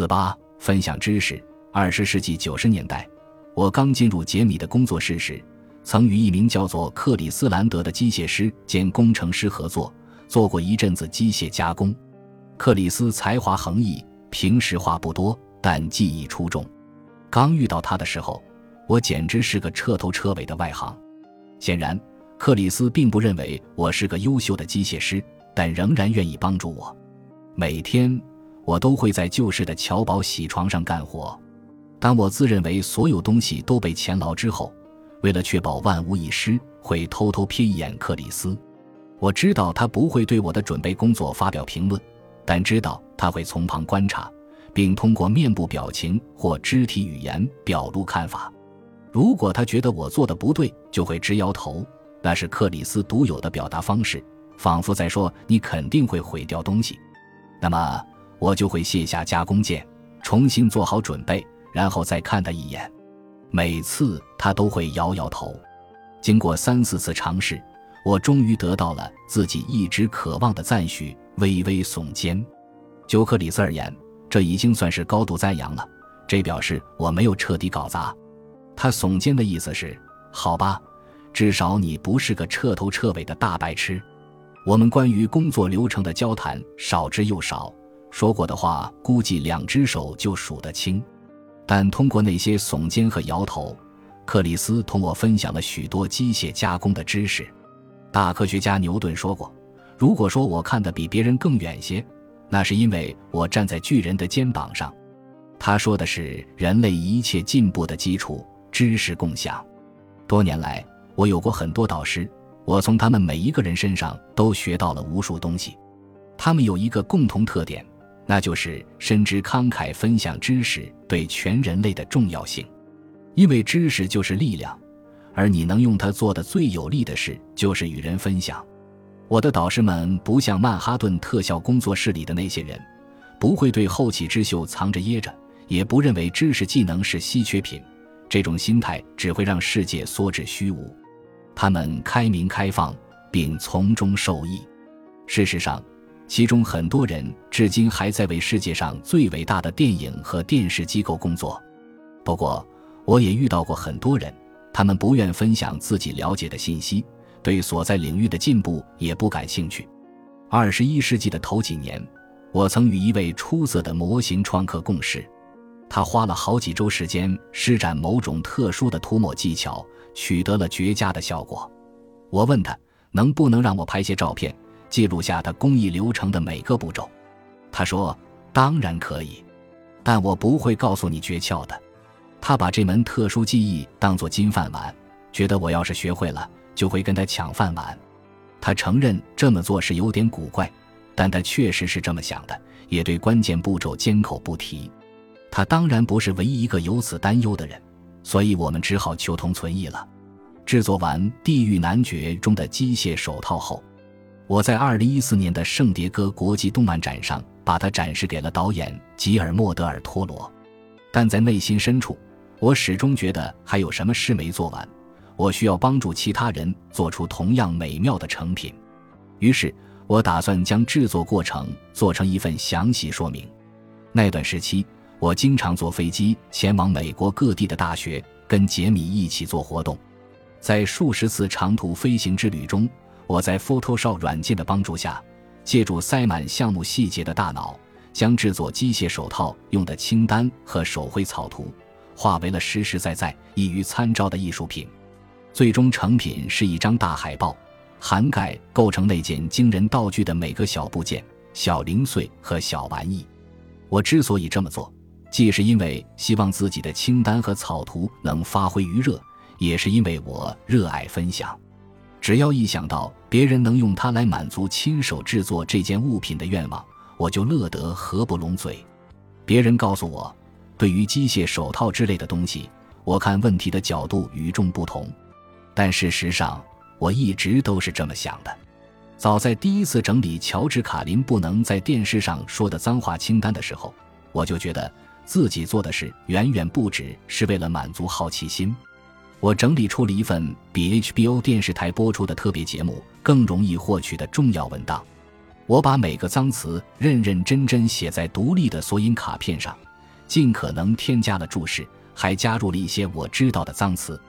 四八分享知识。二十世纪九十年代，我刚进入杰米的工作室时，曾与一名叫做克里斯兰德的机械师兼工程师合作，做过一阵子机械加工。克里斯才华横溢，平时话不多，但技艺出众。刚遇到他的时候，我简直是个彻头彻尾的外行。显然，克里斯并不认为我是个优秀的机械师，但仍然愿意帮助我。每天，我都会在旧式的乔宝洗床上干活。当我自认为所有东西都被钱牢之后，为了确保万无一失，会偷偷瞥一眼克里斯。我知道他不会对我的准备工作发表评论，但知道他会从旁观察，并通过面部表情或肢体语言表露看法。如果他觉得我做的不对，就会直摇头。那是克里斯独有的表达方式，仿佛在说：“你肯定会毁掉东西。”那么我就会卸下加工键，重新做好准备。然后再看他一眼，每次他都会摇摇头。经过三四次尝试，我终于得到了自己一直渴望的赞许，微微耸肩。就克里斯而言，这已经算是高度赞扬了。这表示我没有彻底搞砸。他耸肩的意思是：好吧，至少你不是个彻头彻尾的大白痴。我们关于工作流程的交谈少之又少，说过的话估计两只手就数得清。但通过那些耸肩和摇头，克里斯同我分享了许多机械加工的知识。大科学家牛顿说过：“如果说我看得比别人更远些，那是因为我站在巨人的肩膀上。”他说的是人类一切进步的基础——知识共享。多年来，我有过很多导师，我从他们每一个人身上都学到了无数东西。他们有一个共同特点。那就是深知慷慨分享知识对全人类的重要性，因为知识就是力量，而你能用它做的最有力的事就是与人分享。我的导师们不像曼哈顿特效工作室里的那些人，不会对后起之秀藏着掖着，也不认为知识技能是稀缺品。这种心态只会让世界缩至虚无。他们开明开放，并从中受益。事实上。其中很多人至今还在为世界上最伟大的电影和电视机构工作。不过，我也遇到过很多人，他们不愿分享自己了解的信息，对所在领域的进步也不感兴趣。二十一世纪的头几年，我曾与一位出色的模型创客共事，他花了好几周时间施展某种特殊的涂抹技巧，取得了绝佳的效果。我问他能不能让我拍些照片。记录下他工艺流程的每个步骤，他说：“当然可以，但我不会告诉你诀窍的。”他把这门特殊技艺当作金饭碗，觉得我要是学会了，就会跟他抢饭碗。他承认这么做是有点古怪，但他确实是这么想的，也对关键步骤缄口不提。他当然不是唯一一个有此担忧的人，所以我们只好求同存异了。制作完《地狱男爵》中的机械手套后。我在二零一四年的圣迭戈国际动漫展上把它展示给了导演吉尔莫·德尔托罗，但在内心深处，我始终觉得还有什么事没做完，我需要帮助其他人做出同样美妙的成品。于是，我打算将制作过程做成一份详细说明。那段时期，我经常坐飞机前往美国各地的大学，跟杰米一起做活动，在数十次长途飞行之旅中。我在 Photoshop 软件的帮助下，借助塞满项目细节的大脑，将制作机械手套用的清单和手绘草图，化为了实实在在、易于参照的艺术品。最终成品是一张大海报，涵盖构成那件惊人道具的每个小部件、小零碎和小玩意。我之所以这么做，既是因为希望自己的清单和草图能发挥余热，也是因为我热爱分享。只要一想到别人能用它来满足亲手制作这件物品的愿望，我就乐得合不拢嘴。别人告诉我，对于机械手套之类的东西，我看问题的角度与众不同。但事实上，我一直都是这么想的。早在第一次整理乔治·卡林不能在电视上说的脏话清单的时候，我就觉得自己做的事远远不止是为了满足好奇心。我整理出了一份比 HBO 电视台播出的特别节目更容易获取的重要文档。我把每个脏词认认真真写在独立的索引卡片上，尽可能添加了注释，还加入了一些我知道的脏词。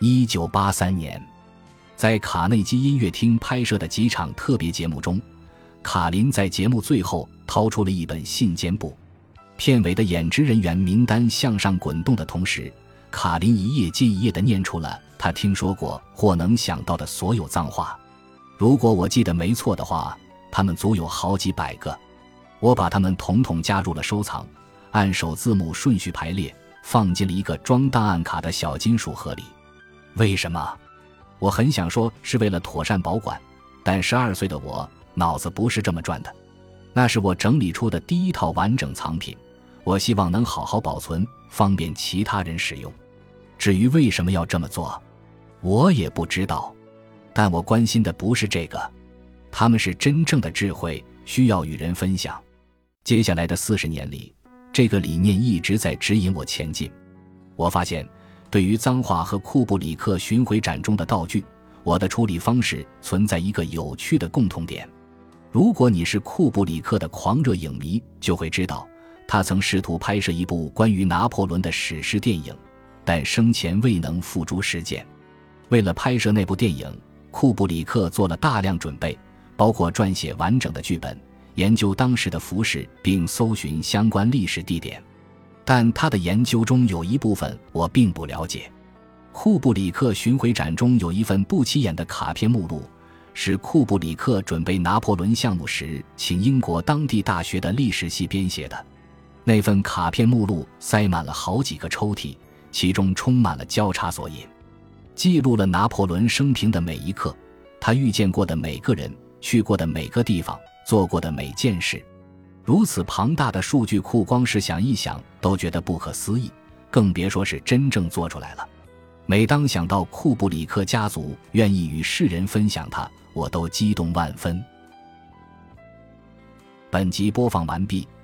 一九八三年，在卡内基音乐厅拍摄的几场特别节目中，卡林在节目最后掏出了一本信笺簿。片尾的演职人员名单向上滚动的同时，卡林一页接一页地念出了他听说过或能想到的所有脏话。如果我记得没错的话，他们足有好几百个。我把它们统统加入了收藏，按首字母顺序排列，放进了一个装档案卡的小金属盒里。为什么？我很想说是为了妥善保管，但十二岁的我脑子不是这么转的。那是我整理出的第一套完整藏品。我希望能好好保存，方便其他人使用。至于为什么要这么做，我也不知道。但我关心的不是这个，他们是真正的智慧，需要与人分享。接下来的四十年里，这个理念一直在指引我前进。我发现，对于脏话和库布里克巡回展中的道具，我的处理方式存在一个有趣的共同点。如果你是库布里克的狂热影迷，就会知道。他曾试图拍摄一部关于拿破仑的史诗电影，但生前未能付诸实践。为了拍摄那部电影，库布里克做了大量准备，包括撰写完整的剧本、研究当时的服饰，并搜寻相关历史地点。但他的研究中有一部分我并不了解。库布里克巡回展中有一份不起眼的卡片目录，是库布里克准备拿破仑项目时请英国当地大学的历史系编写的。那份卡片目录塞满了好几个抽屉，其中充满了交叉索引，记录了拿破仑生平的每一刻，他遇见过的每个人，去过的每个地方，做过的每件事。如此庞大的数据库，光是想一想都觉得不可思议，更别说是真正做出来了。每当想到库布里克家族愿意与世人分享它，我都激动万分。本集播放完毕。